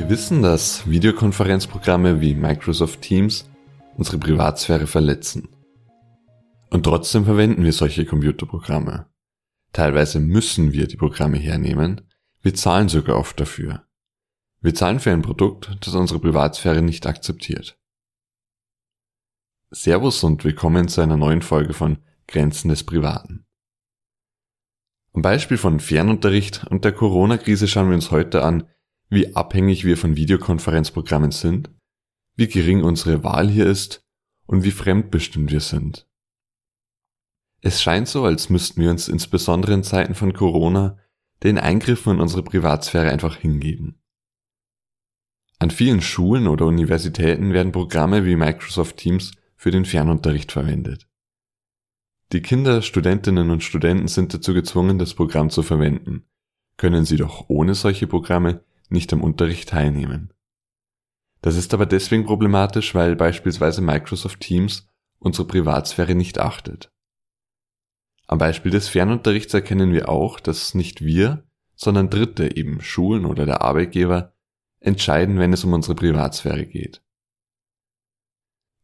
Wir wissen, dass Videokonferenzprogramme wie Microsoft Teams unsere Privatsphäre verletzen. Und trotzdem verwenden wir solche Computerprogramme. Teilweise müssen wir die Programme hernehmen, wir zahlen sogar oft dafür. Wir zahlen für ein Produkt, das unsere Privatsphäre nicht akzeptiert. Servus und willkommen zu einer neuen Folge von Grenzen des Privaten. Am Beispiel von Fernunterricht und der Corona-Krise schauen wir uns heute an, wie abhängig wir von Videokonferenzprogrammen sind, wie gering unsere Wahl hier ist und wie fremdbestimmt wir sind. Es scheint so, als müssten wir uns insbesondere in Zeiten von Corona den Eingriffen in unsere Privatsphäre einfach hingeben. An vielen Schulen oder Universitäten werden Programme wie Microsoft Teams für den Fernunterricht verwendet. Die Kinder, Studentinnen und Studenten sind dazu gezwungen, das Programm zu verwenden, können sie doch ohne solche Programme nicht am Unterricht teilnehmen. Das ist aber deswegen problematisch, weil beispielsweise Microsoft Teams unsere Privatsphäre nicht achtet. Am Beispiel des Fernunterrichts erkennen wir auch, dass nicht wir, sondern Dritte, eben Schulen oder der Arbeitgeber, entscheiden, wenn es um unsere Privatsphäre geht.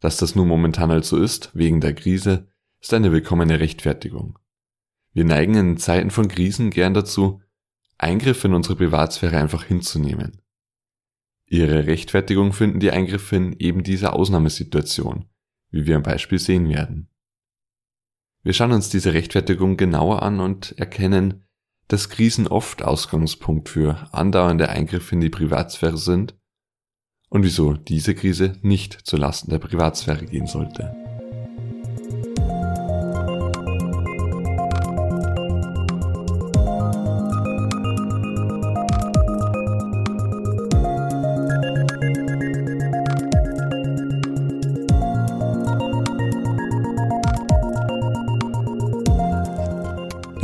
Dass das nun momentan halt so ist, wegen der Krise, ist eine willkommene Rechtfertigung. Wir neigen in Zeiten von Krisen gern dazu, Eingriffe in unsere Privatsphäre einfach hinzunehmen. Ihre Rechtfertigung finden die Eingriffe in eben dieser Ausnahmesituation, wie wir am Beispiel sehen werden. Wir schauen uns diese Rechtfertigung genauer an und erkennen, dass Krisen oft Ausgangspunkt für andauernde Eingriffe in die Privatsphäre sind und wieso diese Krise nicht zulasten der Privatsphäre gehen sollte.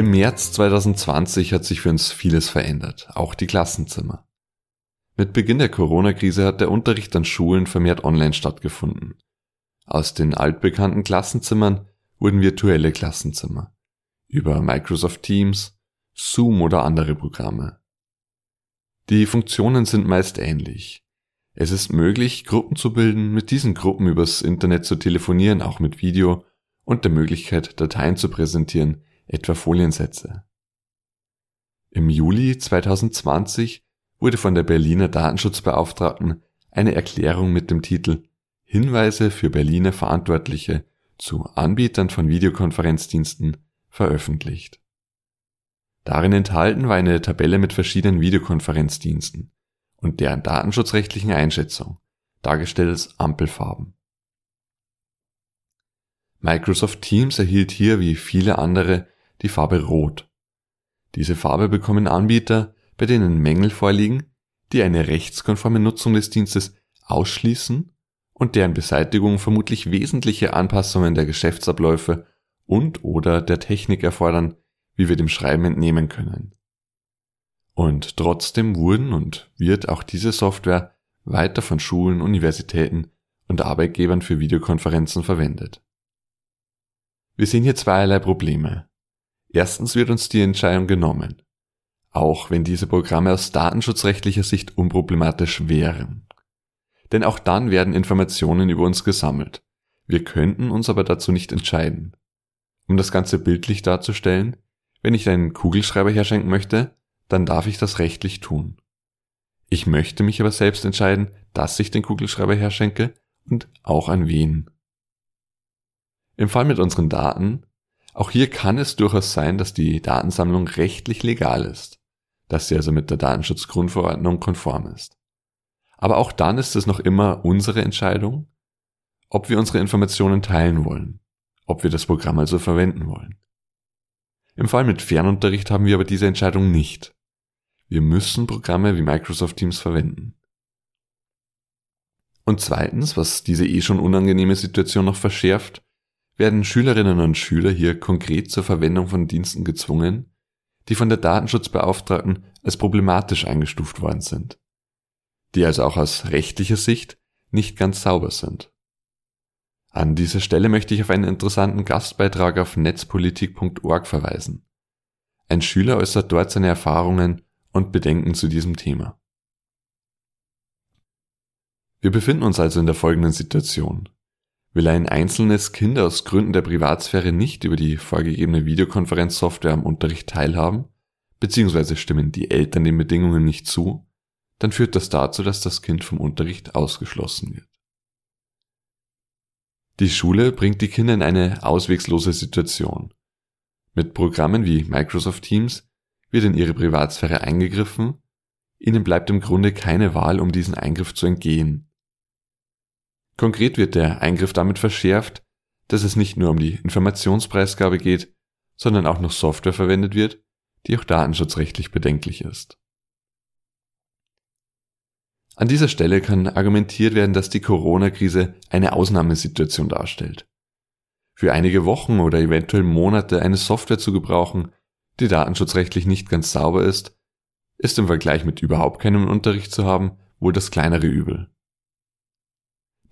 Im März 2020 hat sich für uns vieles verändert, auch die Klassenzimmer. Mit Beginn der Corona-Krise hat der Unterricht an Schulen vermehrt online stattgefunden. Aus den altbekannten Klassenzimmern wurden virtuelle Klassenzimmer. Über Microsoft Teams, Zoom oder andere Programme. Die Funktionen sind meist ähnlich. Es ist möglich, Gruppen zu bilden, mit diesen Gruppen übers Internet zu telefonieren, auch mit Video und der Möglichkeit, Dateien zu präsentieren, etwa Foliensätze. Im Juli 2020 wurde von der Berliner Datenschutzbeauftragten eine Erklärung mit dem Titel Hinweise für Berliner Verantwortliche zu Anbietern von Videokonferenzdiensten veröffentlicht. Darin enthalten war eine Tabelle mit verschiedenen Videokonferenzdiensten und deren datenschutzrechtlichen Einschätzung, dargestellt als Ampelfarben. Microsoft Teams erhielt hier wie viele andere die Farbe Rot. Diese Farbe bekommen Anbieter, bei denen Mängel vorliegen, die eine rechtskonforme Nutzung des Dienstes ausschließen und deren Beseitigung vermutlich wesentliche Anpassungen der Geschäftsabläufe und oder der Technik erfordern, wie wir dem Schreiben entnehmen können. Und trotzdem wurden und wird auch diese Software weiter von Schulen, Universitäten und Arbeitgebern für Videokonferenzen verwendet. Wir sehen hier zweierlei Probleme. Erstens wird uns die Entscheidung genommen, auch wenn diese Programme aus datenschutzrechtlicher Sicht unproblematisch wären. Denn auch dann werden Informationen über uns gesammelt. Wir könnten uns aber dazu nicht entscheiden. Um das Ganze bildlich darzustellen, wenn ich einen Kugelschreiber herschenken möchte, dann darf ich das rechtlich tun. Ich möchte mich aber selbst entscheiden, dass ich den Kugelschreiber herschenke und auch an wen. Im Fall mit unseren Daten auch hier kann es durchaus sein, dass die Datensammlung rechtlich legal ist, dass sie also mit der Datenschutzgrundverordnung konform ist. Aber auch dann ist es noch immer unsere Entscheidung, ob wir unsere Informationen teilen wollen, ob wir das Programm also verwenden wollen. Im Fall mit Fernunterricht haben wir aber diese Entscheidung nicht. Wir müssen Programme wie Microsoft Teams verwenden. Und zweitens, was diese eh schon unangenehme Situation noch verschärft, werden Schülerinnen und Schüler hier konkret zur Verwendung von Diensten gezwungen, die von der Datenschutzbeauftragten als problematisch eingestuft worden sind, die also auch aus rechtlicher Sicht nicht ganz sauber sind. An dieser Stelle möchte ich auf einen interessanten Gastbeitrag auf netzpolitik.org verweisen. Ein Schüler äußert dort seine Erfahrungen und Bedenken zu diesem Thema. Wir befinden uns also in der folgenden Situation. Will ein einzelnes Kind aus Gründen der Privatsphäre nicht über die vorgegebene Videokonferenzsoftware am Unterricht teilhaben, beziehungsweise stimmen die Eltern den Bedingungen nicht zu, dann führt das dazu, dass das Kind vom Unterricht ausgeschlossen wird. Die Schule bringt die Kinder in eine auswegslose Situation. Mit Programmen wie Microsoft Teams wird in ihre Privatsphäre eingegriffen, ihnen bleibt im Grunde keine Wahl, um diesen Eingriff zu entgehen. Konkret wird der Eingriff damit verschärft, dass es nicht nur um die Informationspreisgabe geht, sondern auch noch Software verwendet wird, die auch datenschutzrechtlich bedenklich ist. An dieser Stelle kann argumentiert werden, dass die Corona-Krise eine Ausnahmesituation darstellt. Für einige Wochen oder eventuell Monate eine Software zu gebrauchen, die datenschutzrechtlich nicht ganz sauber ist, ist im Vergleich mit überhaupt keinem Unterricht zu haben wohl das kleinere Übel.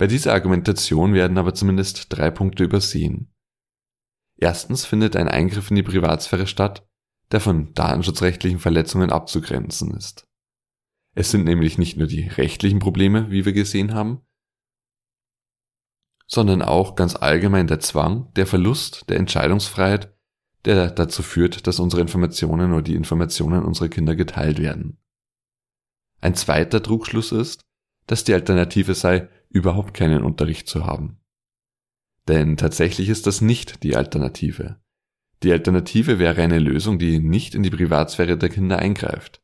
Bei dieser Argumentation werden aber zumindest drei Punkte übersehen. Erstens findet ein Eingriff in die Privatsphäre statt, der von datenschutzrechtlichen Verletzungen abzugrenzen ist. Es sind nämlich nicht nur die rechtlichen Probleme, wie wir gesehen haben, sondern auch ganz allgemein der Zwang, der Verlust der Entscheidungsfreiheit, der dazu führt, dass unsere Informationen oder die Informationen unserer Kinder geteilt werden. Ein zweiter Trugschluss ist, dass die Alternative sei, überhaupt keinen Unterricht zu haben. Denn tatsächlich ist das nicht die Alternative. Die Alternative wäre eine Lösung, die nicht in die Privatsphäre der Kinder eingreift.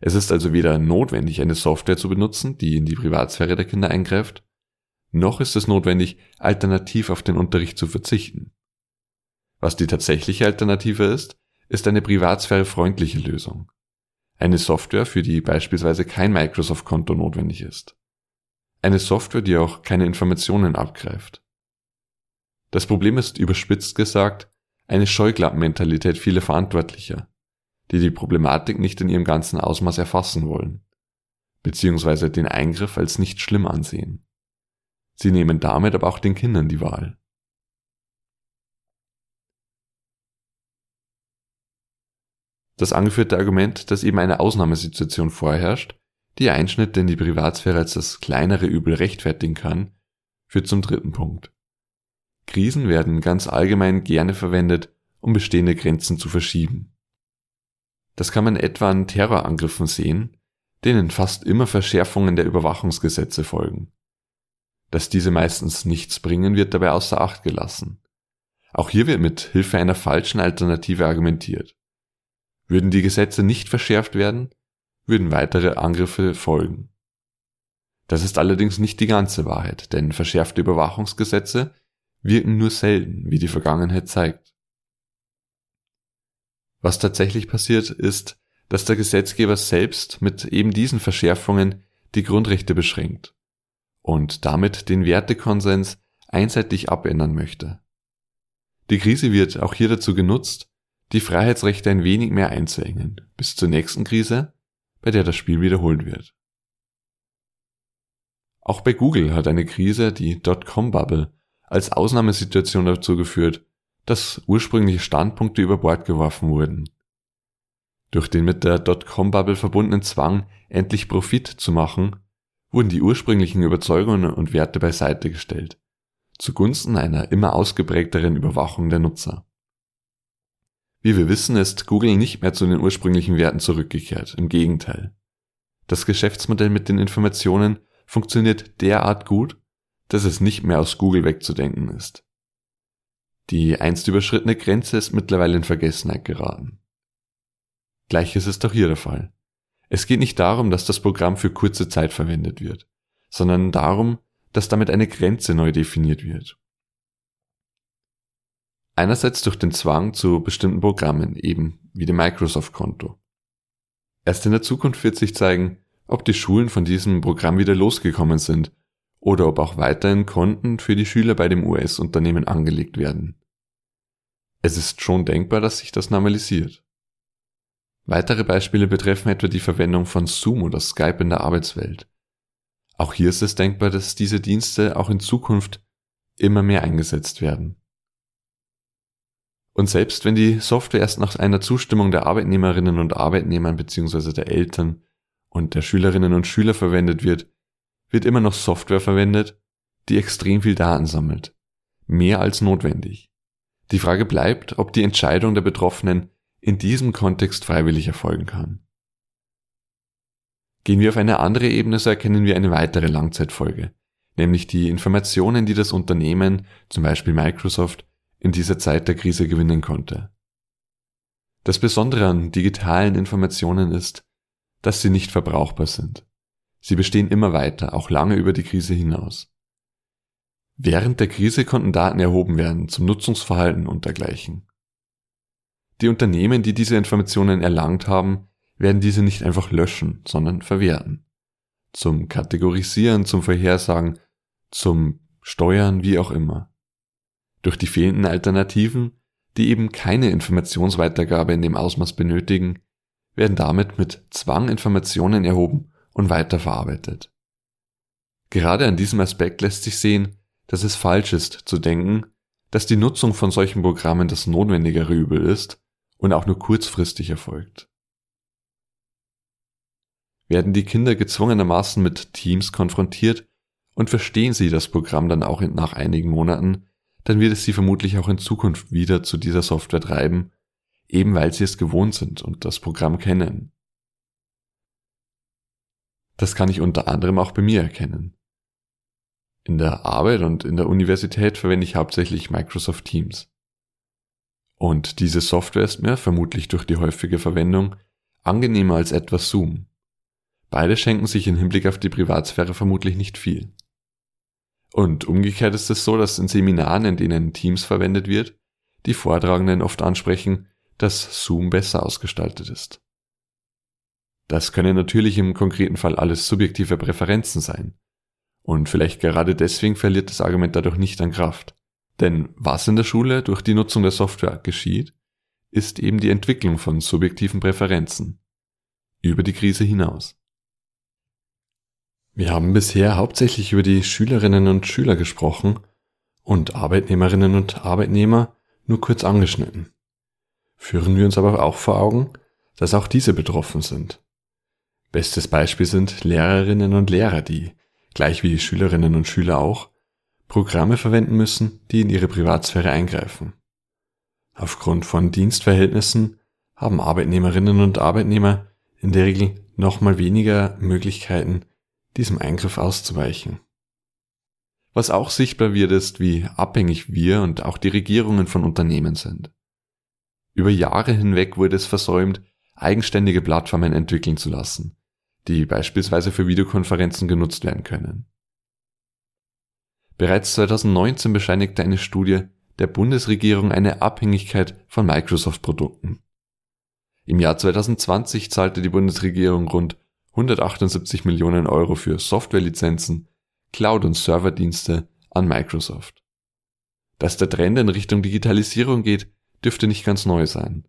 Es ist also weder notwendig, eine Software zu benutzen, die in die Privatsphäre der Kinder eingreift, noch ist es notwendig, alternativ auf den Unterricht zu verzichten. Was die tatsächliche Alternative ist, ist eine privatsphärefreundliche Lösung. Eine Software, für die beispielsweise kein Microsoft-Konto notwendig ist. Eine Software, die auch keine Informationen abgreift. Das Problem ist überspitzt gesagt eine Scheuklappenmentalität vieler Verantwortlicher, die die Problematik nicht in ihrem ganzen Ausmaß erfassen wollen, beziehungsweise den Eingriff als nicht schlimm ansehen. Sie nehmen damit aber auch den Kindern die Wahl. Das angeführte Argument, dass eben eine Ausnahmesituation vorherrscht, die Einschnitte in die Privatsphäre als das kleinere Übel rechtfertigen kann, führt zum dritten Punkt. Krisen werden ganz allgemein gerne verwendet, um bestehende Grenzen zu verschieben. Das kann man etwa an Terrorangriffen sehen, denen fast immer Verschärfungen der Überwachungsgesetze folgen. Dass diese meistens nichts bringen, wird dabei außer Acht gelassen. Auch hier wird mit Hilfe einer falschen Alternative argumentiert. Würden die Gesetze nicht verschärft werden, würden weitere Angriffe folgen. Das ist allerdings nicht die ganze Wahrheit, denn verschärfte Überwachungsgesetze wirken nur selten, wie die Vergangenheit zeigt. Was tatsächlich passiert ist, dass der Gesetzgeber selbst mit eben diesen Verschärfungen die Grundrechte beschränkt und damit den Wertekonsens einseitig abändern möchte. Die Krise wird auch hier dazu genutzt, die Freiheitsrechte ein wenig mehr einzuengen, bis zur nächsten Krise, bei der das Spiel wiederholt wird. Auch bei Google hat eine Krise, die Dotcom-Bubble, als Ausnahmesituation dazu geführt, dass ursprüngliche Standpunkte über Bord geworfen wurden. Durch den mit der Dotcom-Bubble verbundenen Zwang, endlich Profit zu machen, wurden die ursprünglichen Überzeugungen und Werte beiseite gestellt, zugunsten einer immer ausgeprägteren Überwachung der Nutzer. Wie wir wissen, ist Google nicht mehr zu den ursprünglichen Werten zurückgekehrt, im Gegenteil. Das Geschäftsmodell mit den Informationen funktioniert derart gut, dass es nicht mehr aus Google wegzudenken ist. Die einst überschrittene Grenze ist mittlerweile in Vergessenheit geraten. Gleiches ist auch hier der Fall. Es geht nicht darum, dass das Programm für kurze Zeit verwendet wird, sondern darum, dass damit eine Grenze neu definiert wird. Einerseits durch den Zwang zu bestimmten Programmen, eben wie dem Microsoft-Konto. Erst in der Zukunft wird sich zeigen, ob die Schulen von diesem Programm wieder losgekommen sind oder ob auch weiterhin Konten für die Schüler bei dem US-Unternehmen angelegt werden. Es ist schon denkbar, dass sich das normalisiert. Weitere Beispiele betreffen etwa die Verwendung von Zoom oder Skype in der Arbeitswelt. Auch hier ist es denkbar, dass diese Dienste auch in Zukunft immer mehr eingesetzt werden. Und selbst wenn die Software erst nach einer Zustimmung der Arbeitnehmerinnen und Arbeitnehmern bzw. der Eltern und der Schülerinnen und Schüler verwendet wird, wird immer noch Software verwendet, die extrem viel Daten sammelt. Mehr als notwendig. Die Frage bleibt, ob die Entscheidung der Betroffenen in diesem Kontext freiwillig erfolgen kann. Gehen wir auf eine andere Ebene, so erkennen wir eine weitere Langzeitfolge, nämlich die Informationen, die das Unternehmen, zum Beispiel Microsoft, in dieser Zeit der Krise gewinnen konnte. Das Besondere an digitalen Informationen ist, dass sie nicht verbrauchbar sind. Sie bestehen immer weiter, auch lange über die Krise hinaus. Während der Krise konnten Daten erhoben werden zum Nutzungsverhalten und dergleichen. Die Unternehmen, die diese Informationen erlangt haben, werden diese nicht einfach löschen, sondern verwerten. Zum Kategorisieren, zum Vorhersagen, zum Steuern, wie auch immer. Durch die fehlenden Alternativen, die eben keine Informationsweitergabe in dem Ausmaß benötigen, werden damit mit Zwang Informationen erhoben und weiterverarbeitet. Gerade an diesem Aspekt lässt sich sehen, dass es falsch ist zu denken, dass die Nutzung von solchen Programmen das notwendigere Übel ist und auch nur kurzfristig erfolgt. Werden die Kinder gezwungenermaßen mit Teams konfrontiert und verstehen sie das Programm dann auch nach einigen Monaten, dann wird es sie vermutlich auch in Zukunft wieder zu dieser Software treiben, eben weil sie es gewohnt sind und das Programm kennen. Das kann ich unter anderem auch bei mir erkennen. In der Arbeit und in der Universität verwende ich hauptsächlich Microsoft Teams. Und diese Software ist mir, vermutlich durch die häufige Verwendung, angenehmer als etwas Zoom. Beide schenken sich im Hinblick auf die Privatsphäre vermutlich nicht viel. Und umgekehrt ist es so, dass in Seminaren, in denen Teams verwendet wird, die Vortragenden oft ansprechen, dass Zoom besser ausgestaltet ist. Das können natürlich im konkreten Fall alles subjektive Präferenzen sein. Und vielleicht gerade deswegen verliert das Argument dadurch nicht an Kraft. Denn was in der Schule durch die Nutzung der Software geschieht, ist eben die Entwicklung von subjektiven Präferenzen. Über die Krise hinaus. Wir haben bisher hauptsächlich über die Schülerinnen und Schüler gesprochen und Arbeitnehmerinnen und Arbeitnehmer nur kurz angeschnitten. Führen wir uns aber auch vor Augen, dass auch diese betroffen sind. Bestes Beispiel sind Lehrerinnen und Lehrer, die, gleich wie die Schülerinnen und Schüler auch, Programme verwenden müssen, die in ihre Privatsphäre eingreifen. Aufgrund von Dienstverhältnissen haben Arbeitnehmerinnen und Arbeitnehmer in der Regel nochmal weniger Möglichkeiten, diesem Eingriff auszuweichen. Was auch sichtbar wird, ist, wie abhängig wir und auch die Regierungen von Unternehmen sind. Über Jahre hinweg wurde es versäumt, eigenständige Plattformen entwickeln zu lassen, die beispielsweise für Videokonferenzen genutzt werden können. Bereits 2019 bescheinigte eine Studie der Bundesregierung eine Abhängigkeit von Microsoft-Produkten. Im Jahr 2020 zahlte die Bundesregierung rund 178 Millionen Euro für Softwarelizenzen, Cloud- und Serverdienste an Microsoft. Dass der Trend in Richtung Digitalisierung geht, dürfte nicht ganz neu sein.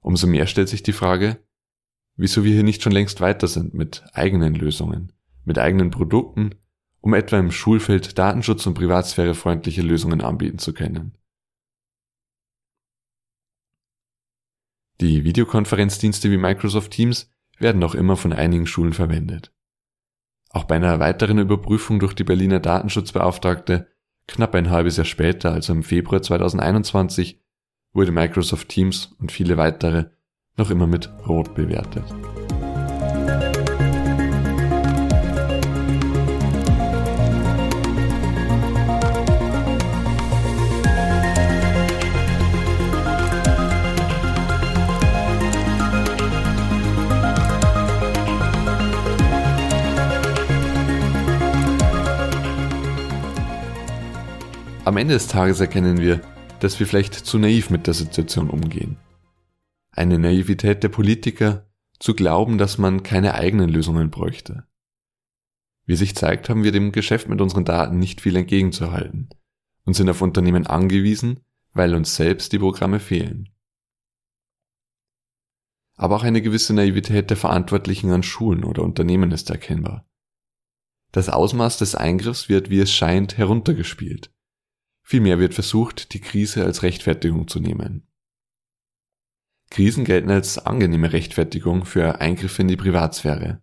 Umso mehr stellt sich die Frage, wieso wir hier nicht schon längst weiter sind mit eigenen Lösungen, mit eigenen Produkten, um etwa im Schulfeld Datenschutz und privatsphärefreundliche Lösungen anbieten zu können. Die Videokonferenzdienste wie Microsoft Teams werden noch immer von einigen Schulen verwendet. Auch bei einer weiteren Überprüfung durch die Berliner Datenschutzbeauftragte knapp ein halbes Jahr später, also im Februar 2021, wurde Microsoft Teams und viele weitere noch immer mit Rot bewertet. Am Ende des Tages erkennen wir, dass wir vielleicht zu naiv mit der Situation umgehen. Eine Naivität der Politiker, zu glauben, dass man keine eigenen Lösungen bräuchte. Wie sich zeigt, haben wir dem Geschäft mit unseren Daten nicht viel entgegenzuhalten und sind auf Unternehmen angewiesen, weil uns selbst die Programme fehlen. Aber auch eine gewisse Naivität der Verantwortlichen an Schulen oder Unternehmen ist erkennbar. Das Ausmaß des Eingriffs wird, wie es scheint, heruntergespielt Vielmehr wird versucht, die Krise als Rechtfertigung zu nehmen. Krisen gelten als angenehme Rechtfertigung für Eingriffe in die Privatsphäre.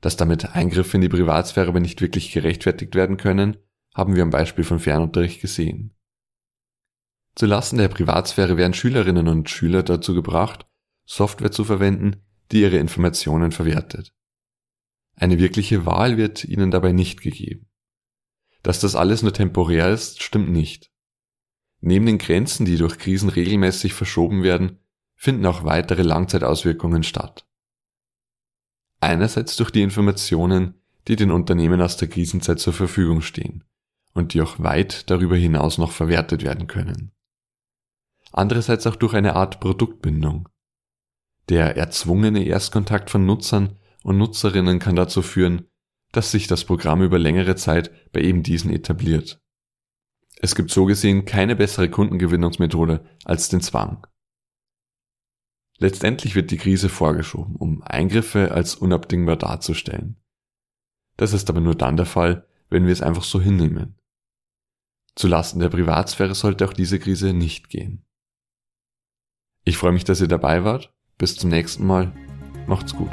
Dass damit Eingriffe in die Privatsphäre aber nicht wirklich gerechtfertigt werden können, haben wir am Beispiel von Fernunterricht gesehen. Zulasten der Privatsphäre werden Schülerinnen und Schüler dazu gebracht, Software zu verwenden, die ihre Informationen verwertet. Eine wirkliche Wahl wird ihnen dabei nicht gegeben. Dass das alles nur temporär ist, stimmt nicht. Neben den Grenzen, die durch Krisen regelmäßig verschoben werden, finden auch weitere Langzeitauswirkungen statt. Einerseits durch die Informationen, die den Unternehmen aus der Krisenzeit zur Verfügung stehen und die auch weit darüber hinaus noch verwertet werden können. Andererseits auch durch eine Art Produktbindung. Der erzwungene Erstkontakt von Nutzern und Nutzerinnen kann dazu führen, dass sich das Programm über längere Zeit bei eben diesen etabliert. Es gibt so gesehen keine bessere Kundengewinnungsmethode als den Zwang. Letztendlich wird die Krise vorgeschoben, um Eingriffe als unabdingbar darzustellen. Das ist aber nur dann der Fall, wenn wir es einfach so hinnehmen. Zulasten der Privatsphäre sollte auch diese Krise nicht gehen. Ich freue mich, dass ihr dabei wart. Bis zum nächsten Mal. Macht's gut.